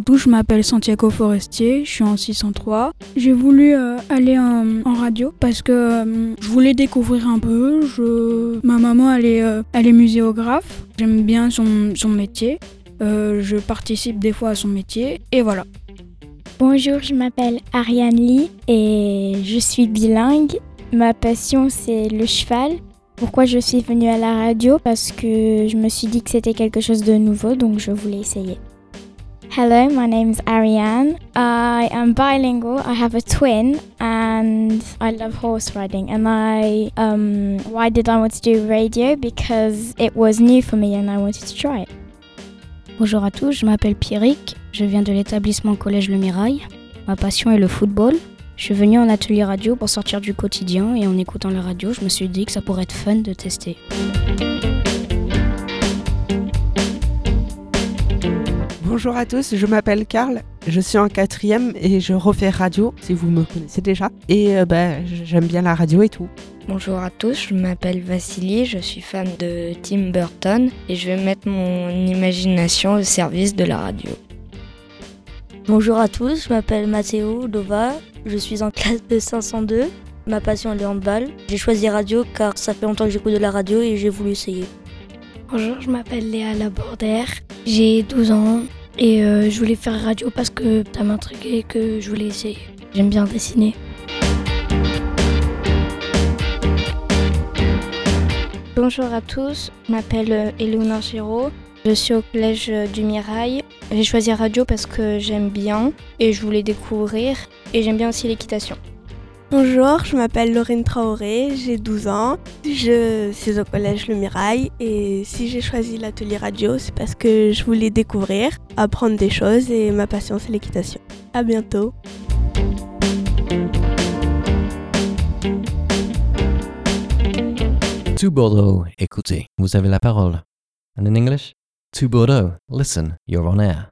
tous, je m'appelle Santiago Forestier, je suis en 603. J'ai voulu euh, aller en, radio parce que euh, je voulais découvrir un peu. Ma maman, elle est, euh, elle est muséographe. J'aime bien son, son métier. Je participe des fois à son métier et voilà. Bonjour, je m'appelle Ariane Lee et je suis bilingue. Ma passion c'est le cheval. Pourquoi je suis venue à la radio? Parce que je me suis dit que c'était quelque chose de nouveau donc je voulais essayer. Hello, my name's Ariane. I am bilingual. I have a twin and I love horse riding. And I, um, why did I want to do radio? Because it was new for me and I wanted to try it. Bonjour à tous, je m'appelle Pierrick, je viens de l'établissement Collège Le Mirail. Ma passion est le football. Je suis venu en atelier radio pour sortir du quotidien et en écoutant la radio, je me suis dit que ça pourrait être fun de tester. Bonjour à tous, je m'appelle Karl, je suis en quatrième et je refais radio, si vous me connaissez déjà. Et euh, bah, j'aime bien la radio et tout. Bonjour à tous, je m'appelle Vassili, je suis fan de Tim Burton et je vais mettre mon imagination au service de la radio. Bonjour à tous, je m'appelle Matteo Dova, je suis en classe de 502. Ma passion est le handball. J'ai choisi radio car ça fait longtemps que j'écoute de la radio et j'ai voulu essayer. Bonjour, je m'appelle Léa Labordère, j'ai 12 ans et euh, je voulais faire radio parce que ça m'intriguait et que je voulais essayer. J'aime bien dessiner. Bonjour à tous, je m'appelle Eleonore Giraud, je suis au collège du Mirail. J'ai choisi radio parce que j'aime bien et je voulais découvrir et j'aime bien aussi l'équitation. Bonjour, je m'appelle Laurine Traoré, j'ai 12 ans, je suis au collège Le Mirail et si j'ai choisi l'atelier radio, c'est parce que je voulais découvrir, apprendre des choses et ma passion c'est l'équitation. À bientôt. To Bordeaux, écoutez, vous avez la parole. And in English, to Bordeaux, listen, you're on air.